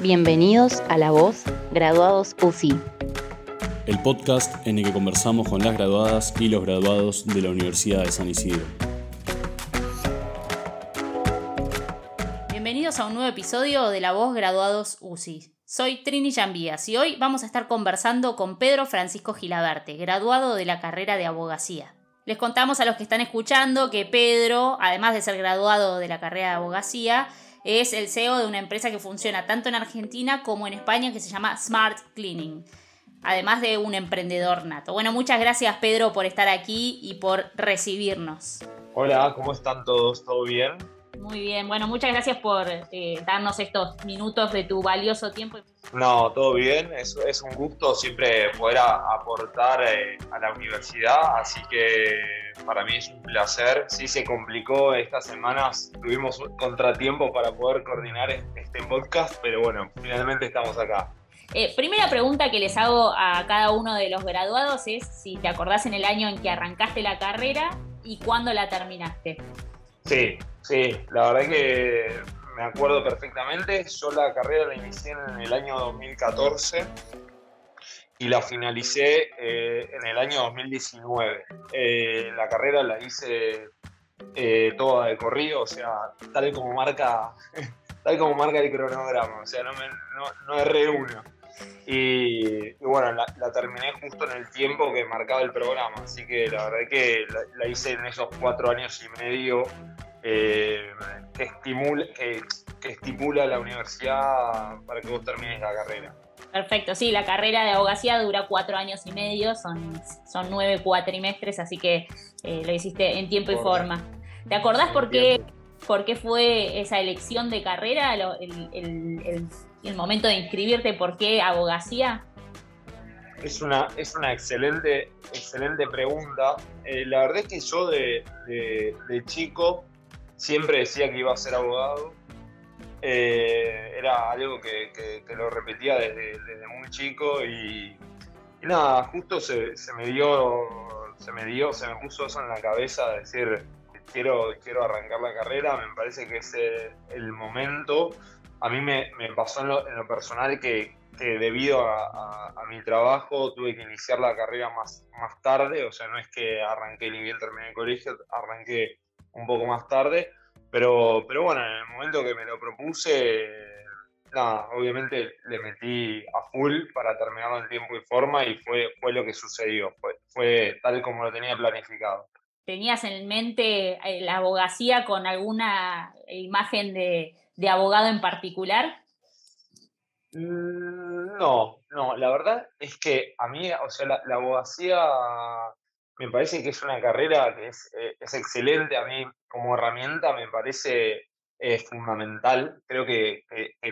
Bienvenidos a La Voz, graduados UCI. El podcast en el que conversamos con las graduadas y los graduados de la Universidad de San Isidro. Bienvenidos a un nuevo episodio de La Voz, graduados UCI. Soy Trini Yambías y hoy vamos a estar conversando con Pedro Francisco Gilaberte, graduado de la carrera de abogacía. Les contamos a los que están escuchando que Pedro, además de ser graduado de la carrera de abogacía, es el CEO de una empresa que funciona tanto en Argentina como en España que se llama Smart Cleaning. Además de un emprendedor nato. Bueno, muchas gracias Pedro por estar aquí y por recibirnos. Hola, ¿cómo están todos? ¿Todo bien? Muy bien, bueno, muchas gracias por eh, darnos estos minutos de tu valioso tiempo. No, todo bien, es, es un gusto siempre poder aportar eh, a la universidad, así que para mí es un placer. Sí se complicó estas semanas, tuvimos un contratiempo para poder coordinar este podcast, pero bueno, finalmente estamos acá. Eh, primera pregunta que les hago a cada uno de los graduados es si te acordás en el año en que arrancaste la carrera y cuándo la terminaste. Sí, sí, la verdad que me acuerdo perfectamente. Yo la carrera la inicié en el año 2014 y la finalicé eh, en el año 2019. Eh, la carrera la hice eh, toda de corrido, o sea, tal como marca, tal como marca el cronograma, o sea, no, me, no, erré uno. Y, bueno, la, terminé justo en el tiempo que marcaba el programa, así que la verdad que la hice en esos cuatro años y medio eh, que, estimula, que, estipula la universidad para que vos termines la carrera. Perfecto, sí, la carrera de abogacía dura cuatro años y medio, son, son nueve cuatrimestres, así que eh, lo hiciste en tiempo y forma. ¿Te acordás por qué, por qué fue esa elección de carrera, el, momento de inscribirte, por qué abogacía? Es una, es una excelente, excelente pregunta. Eh, la verdad es que yo de, de chico siempre decía que iba a ser abogado. Eh, era algo que, lo repetía desde, muy chico y, nada, justo se, me dio, se me dio, se me puso eso en la cabeza de decir quiero, quiero arrancar la carrera, me parece que es el, momento. A mí me, pasó en lo, personal que, debido a, mi trabajo tuve que iniciar la carrera más, más tarde, o sea, no es que arranqué ni bien terminé el colegio, arranqué un poco más tarde. Pero, pero bueno, en el momento que me lo propuse, nada, obviamente le metí a full para terminarlo en tiempo y forma y fue, fue lo que sucedió, fue, fue tal como lo tenía planificado. ¿Tenías en mente eh, la abogacía con alguna imagen de, de abogado en particular? Mm, no, no, la verdad es que a mí, o sea, la, la abogacía me parece que es una carrera que es, eh, es excelente. A mí, como herramienta, me parece eh, fundamental. Creo que,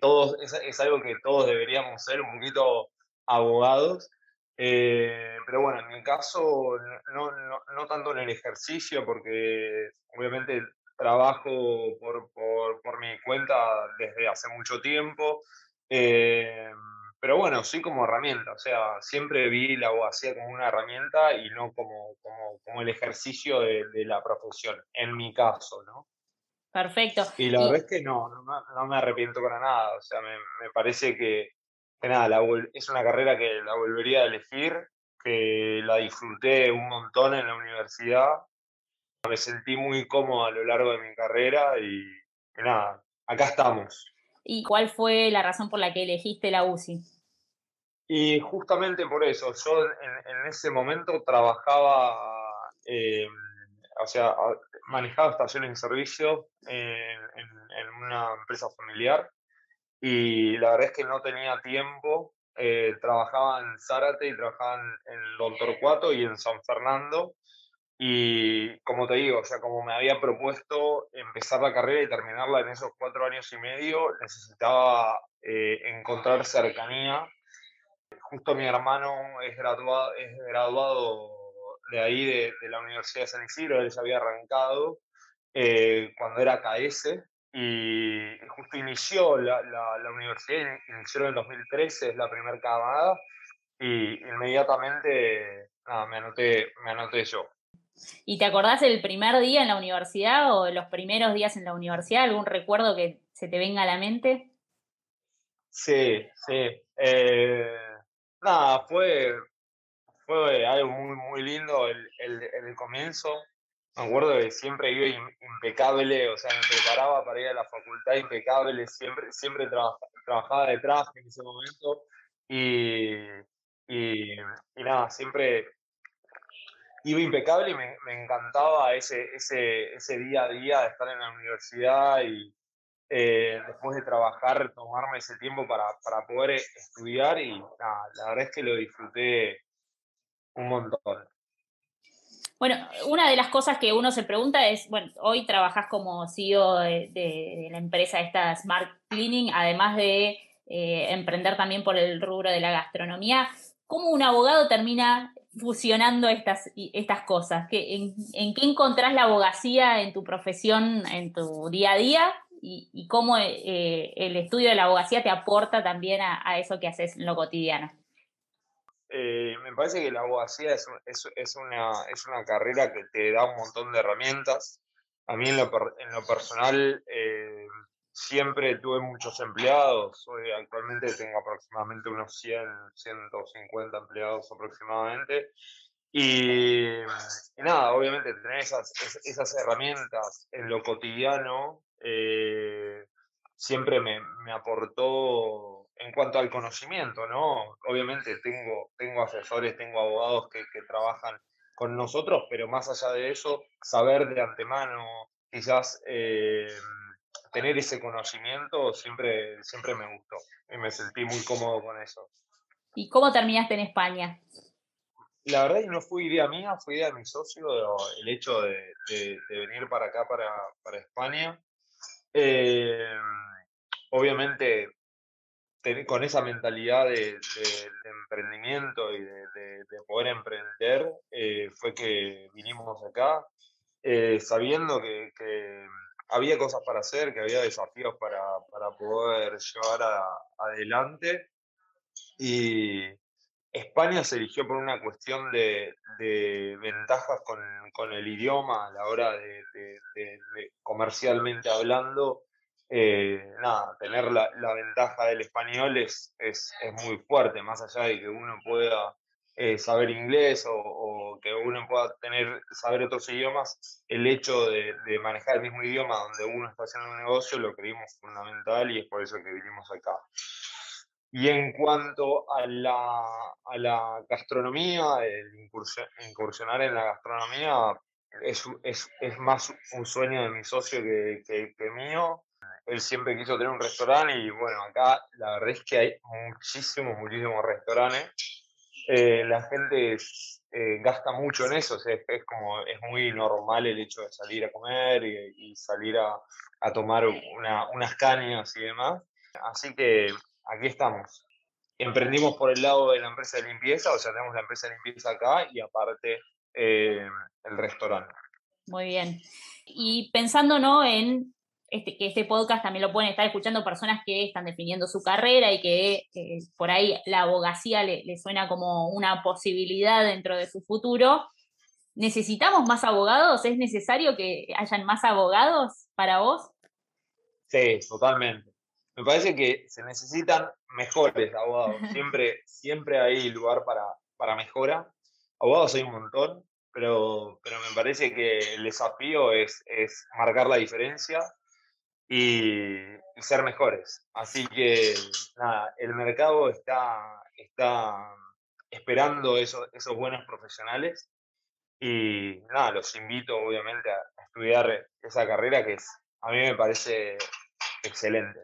todos, es, algo que todos deberíamos ser un poquito abogados. Eh, pero bueno, en mi caso, no, no, no, tanto en el ejercicio, porque obviamente trabajo por, por, por mi cuenta desde hace mucho tiempo. Pero bueno, sí como herramienta, o sea, siempre vi la abogacía como una herramienta y no como, como, el ejercicio de, la profesión, en mi caso, ¿no? Perfecto. Y la verdad es que no, no, me arrepiento para nada, o sea, me, parece que, nada, es una carrera que la volvería a elegir, que la disfruté un montón en la universidad, me sentí muy cómodo a lo largo de mi carrera y nada, acá estamos. ¿Y cuál fue la razón por la que elegiste la UCI? Y justamente por eso, yo en, ese momento trabajaba, eh, o sea, manejaba estaciones de servicio en, una empresa familiar y la verdad es que no tenía tiempo. Eh, trabajaba en Zárate y trabajaba en, Don Torcuato y en San Fernando y como te digo, o sea, como me había propuesto empezar la carrera y terminarla en esos cuatro años y medio, necesitaba eh, encontrar cercanía. Justo mi hermano es graduado, es graduado de ahí, de, la Universidad de San Isidro, él ya había arrancado eh, cuando era KS y justo inició la, la, universidad, inició en el 2013, es la primera camada y inmediatamente me, anoté, me anoté yo. ¿Y te acordás del primer día en la universidad o los primeros días en la universidad? ¿Algún recuerdo que se te venga a la mente? Sí, sí. Eh, nada, fue, fue algo muy, muy lindo el, el, comienzo. Me acuerdo que siempre iba impecable, o sea, me preparaba para ir a la facultad impecable, siempre, siempre trabajaba de traje en ese momento y, y, y nada, siempre iba impecable y me, me, encantaba ese, ese, ese día a día de estar en la universidad y eh, después de trabajar, tomarme ese tiempo para, para poder estudiar y la verdad es que lo disfruté un montón. Bueno, una de las cosas que uno se pregunta es, bueno, hoy trabajas como CEO de, la empresa esta Smart Cleaning, además de eh, emprender también por el rubro de la gastronomía. ¿Cómo un abogado termina fusionando estas, estas cosas? en, qué encontrás la abogacía en tu profesión, en tu día a día? Y, cómo eh, el estudio de la abogacía te aporta también a, a eso que haces en lo cotidiano. Eh, me parece que la abogacía es, es, una, es una carrera que te da un montón de herramientas. A mí en lo, en lo personal eh, siempre tuve muchos empleados. Hoy actualmente tengo aproximadamente unos 100, 150 empleados aproximadamente. Y, nada, obviamente tener esas, esas herramientas en lo cotidiano eh, siempre me, me aportó en cuanto al conocimiento, ¿no? Obviamente tengo, tengo asesores, tengo abogados que, trabajan con nosotros, pero más allá de eso, saber de antemano, quizás eh, tener ese conocimiento siempre, siempre me gustó y me sentí muy cómodo con eso. ¿Y cómo terminaste en España? La verdad que no fue idea mía, fue idea de mi socio el hecho de, venir para acá, para, para España. Eh, obviamente con esa mentalidad de, emprendimiento y de, poder emprender, eh, fue que vinimos acá, eh, sabiendo que, había cosas para hacer, que había desafíos para, poder llevar adelante. Y España se eligió por una cuestión de, ventajas con, el idioma a la hora de, comercialmente hablando eh, nada, tener la, ventaja del español es, es, muy fuerte, más allá de que uno pueda eh, saber inglés o, que uno pueda tener, saber otros idiomas, el hecho de, manejar el mismo idioma donde uno está haciendo un negocio lo creímos fundamental y es por eso que vinimos acá. Y en cuanto a la, a la gastronomía, el incursionar en la gastronomía es, es, es, más un sueño de mi socio que, que, que mío él siempre quiso tener un restaurante y bueno, acá la verdad es que hay muchísimos, muchísimos restaurantes. Eh, la gente eh, gasta mucho en eso, es, como, es muy normal el hecho de salir a comer y, salir a, tomar unas cañas y demás. Así que aquí estamos. Emprendimos por el lado de la empresa de limpieza, o sea, tenemos la empresa de limpieza acá y aparte eh, el restaurante. Muy bien. Y pensando ¿no? en este, que este podcast también lo pueden estar escuchando personas que están definiendo su carrera y que por ahí la abogacía le, suena como una posibilidad dentro de su futuro. ¿Necesitamos más abogados? ¿Es necesario que hayan más abogados para vos? Sí, totalmente. Me parece que se necesitan mejores abogados. Siempre, siempre hay lugar para, para mejora. Abogados hay un montón, pero, pero me parece que el desafío es, es marcar la diferencia y, ser mejores. Así que nada, el mercado está, está esperando esos, esos buenos profesionales y nada, los invito obviamente a estudiar esa carrera que es, a mí me parece excelente.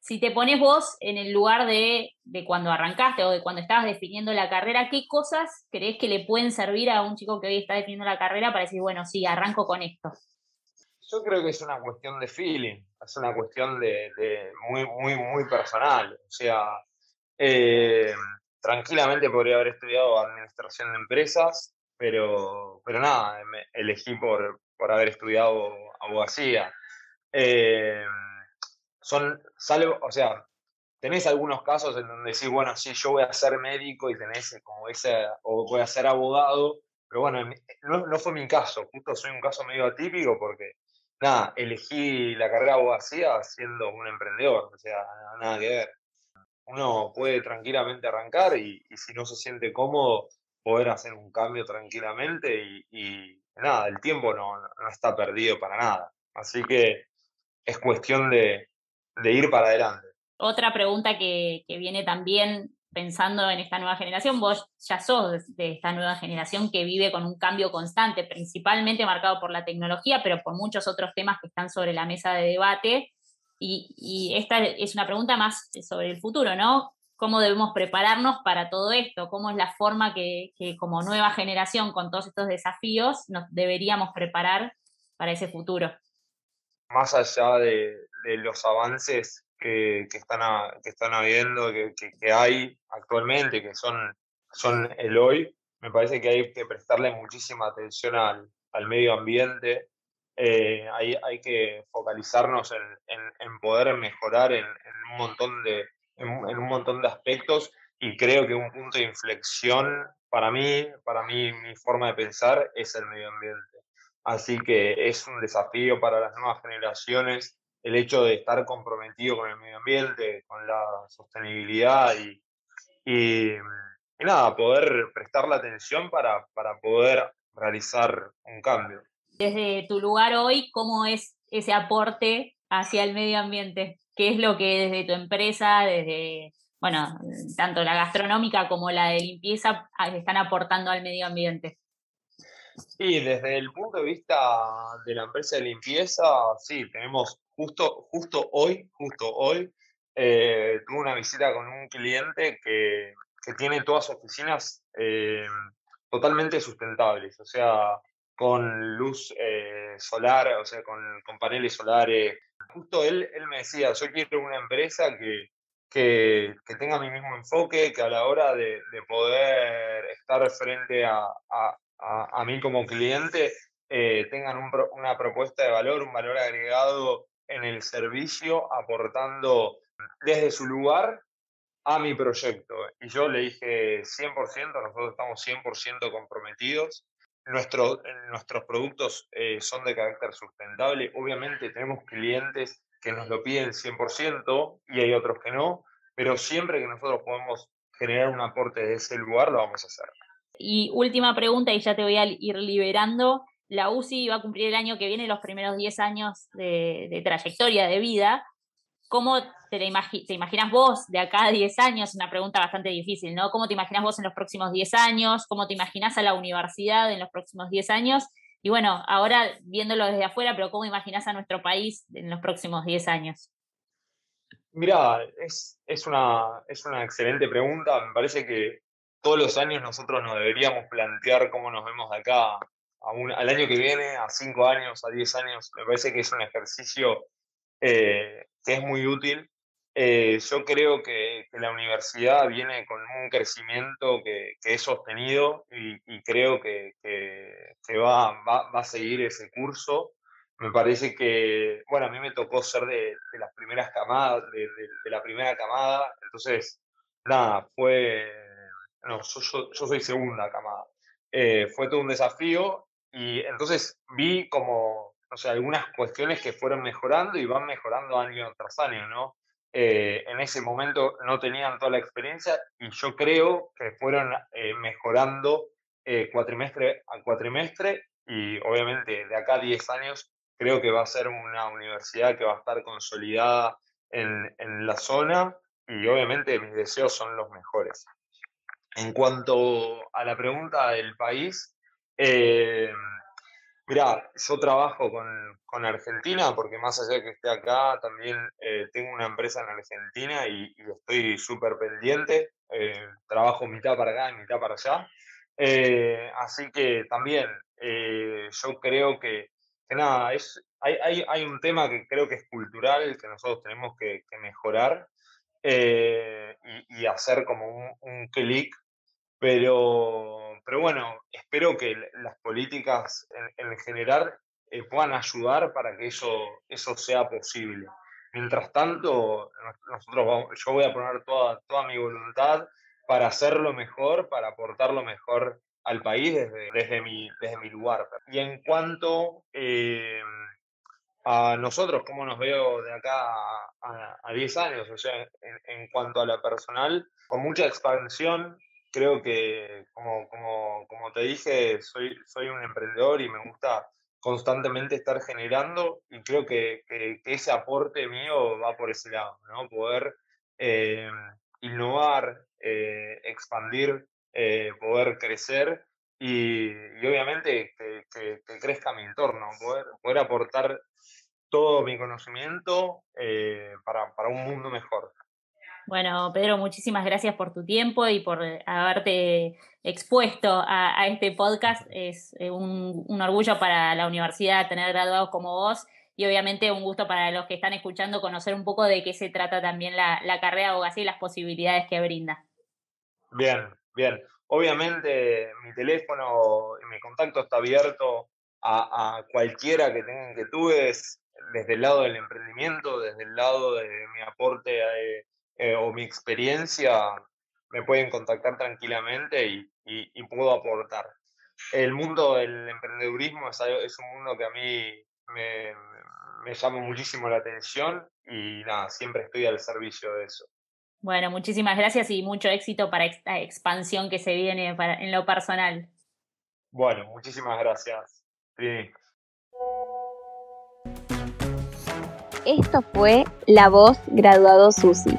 Si te pones vos en el lugar de, de, cuando arrancaste o de cuando estabas definiendo la carrera, ¿qué cosas crees que le pueden servir a un chico que hoy está definiendo la carrera para decir, bueno, sí, arranco con esto? Yo creo que es una cuestión de feeling, es una cuestión de, muy, muy, muy personal. O sea, eh, tranquilamente podría haber estudiado administración de empresas, pero, pero nada, me elegí por, por haber estudiado abogacía. Eh, son, salvo, o sea, tenés algunos casos en donde decís, bueno, sí, yo voy a ser médico y tenés como ese, o voy a ser abogado, pero bueno, no, no, fue mi caso, justo soy un caso medio atípico porque, nada, elegí la carrera de abogacía siendo un emprendedor, o sea, nada que ver. Uno puede tranquilamente arrancar y, si no se siente cómodo, poder hacer un cambio tranquilamente y, nada, el tiempo no, está perdido para nada. Así que es cuestión de, ir para adelante. Otra pregunta que viene también pensando en esta nueva generación, vos ya sos de esta nueva generación que vive con un cambio constante, principalmente marcado por la tecnología, pero por muchos otros temas que están sobre la mesa de debate. Y, esta es una pregunta más sobre el futuro, ¿no? ¿Cómo debemos prepararnos para todo esto? ¿Cómo es la forma que, como nueva generación, con todos estos desafíos, nos deberíamos preparar para ese futuro? Más allá de los avances que, están, que están habiendo, que, que, hay actualmente, que son, son el hoy, me parece que hay que prestarle muchísima atención al, al medio ambiente. Eh, hay, hay, que focalizarnos en, en, poder mejorar en, un montón de, en, un montón de aspectos y creo que un punto de inflexión para mí, para mí, mi forma de pensar es el medio ambiente. Así que es un desafío para las nuevas generaciones el hecho de estar comprometido con el medio ambiente, con la sostenibilidad y, y, nada, poder prestar la atención para, para poder realizar un cambio. Desde tu lugar hoy, ¿cómo es ese aporte hacia el medio ambiente? ¿Qué es lo que desde tu empresa, desde, bueno, tanto la gastronómica como la de limpieza, están aportando al medio ambiente? Sí, desde el punto de vista de la empresa de limpieza, sí, tenemos justo, justo hoy, justo hoy, eh, tuve una visita con un cliente que, que tiene todas sus oficinas eh, totalmente sustentables, o sea, con luz eh, solar, o sea, con, con, paneles solares. Justo él, él me decía, yo quiero una empresa que, que, que, tenga mi mismo enfoque, que a la hora de, de poder estar frente a, a, a, mí como cliente tengan una propuesta de valor, un valor agregado en el servicio aportando desde su lugar a mi proyecto. Y yo le dije 100%, nosotros estamos 100% comprometidos. Nuestro, nuestros productos eh, son de carácter sustentable. Obviamente tenemos clientes que nos lo piden 100% y hay otros que no, pero siempre que nosotros podemos generar un aporte de ese lugar, lo vamos a hacer. Y última pregunta, y ya te voy a ir liberando la UCI va a cumplir el año que viene los primeros 10 años de, trayectoria de vida. ¿Cómo te, te, imaginas vos de acá a 10 años? Una pregunta bastante difícil, ¿no? ¿Cómo te imaginas vos en los próximos 10 años? ¿Cómo te imaginas a la universidad en los próximos 10 años? Y bueno, ahora viéndolo desde afuera, pero ¿cómo imaginas a nuestro país en los próximos 10 años? Mira, es, es, una, es una excelente pregunta. Me parece que todos los años nosotros nos deberíamos plantear cómo nos vemos de acá al año que viene, a 5 años, a 10 años, me parece que es un ejercicio eh, que es muy útil. Eh, yo creo que, la universidad viene con un crecimiento que, es sostenido y, creo que, va, va, a seguir ese curso. Me parece que, bueno, a mí me tocó ser de, las primeras camadas, de, la primera camada, entonces, nada, fue, no, yo, soy segunda camada. Eh, fue todo un desafío y entonces vi como, no sé, algunas cuestiones que fueron mejorando y van mejorando año tras año, ¿no? Eh, en ese momento no tenían toda la experiencia y yo creo que fueron eh, mejorando eh, cuatrimestre a cuatrimestre y obviamente de acá a 10 años creo que va a ser una universidad que va a estar consolidada en, en la zona y obviamente mis deseos son los mejores. En cuanto a la pregunta del país, eh, Mira, yo trabajo con, con, Argentina porque más allá de que esté acá, también eh, tengo una empresa en Argentina y, estoy súper pendiente. Eh, trabajo mitad para acá y mitad para allá. Eh, así que también yo creo que, nada, es, hay, hay, hay, un tema que creo que es cultural, que nosotros tenemos que, mejorar y, hacer como un clic, pero pero bueno, espero que las políticas en, general eh, puedan ayudar para que eso, eso sea posible. Mientras tanto, nosotros yo voy a poner toda, toda mi voluntad para hacerlo mejor, para aportar lo mejor al país desde, desde, mi, desde mi lugar. Y en cuanto eh, a nosotros, cómo nos veo de acá a, 10 años, o sea, en, cuanto a la personal, con mucha expansión, creo que, como, como, como te dije, soy, soy un emprendedor y me gusta constantemente estar generando y creo que, que, ese aporte mío va por ese lado, ¿no? Poder eh, innovar, eh, expandir, eh, poder crecer y, obviamente que, crezca mi entorno, poder, poder aportar todo mi conocimiento para, para un mundo mejor. Bueno, Pedro, muchísimas gracias por tu tiempo y por haberte expuesto a, este podcast. Es eh, un, orgullo para la universidad tener graduados como vos y obviamente un gusto para los que están escuchando conocer un poco de qué se trata también la, carrera de abogacía y las posibilidades que brinda. Bien, bien. Obviamente mi teléfono y mi contacto está abierto a, cualquiera que tenga inquietudes desde el lado del emprendimiento, desde el lado de mi aporte a, eh, o mi experiencia, me pueden contactar tranquilamente y, puedo aportar. El mundo del emprendedurismo es, es un mundo que a mí me, me, llama muchísimo la atención y nada, siempre estoy al servicio de eso. Bueno, muchísimas gracias y mucho éxito para esta expansión que se viene en lo personal. Bueno, muchísimas gracias. Esto fue La Voz Graduado Susi.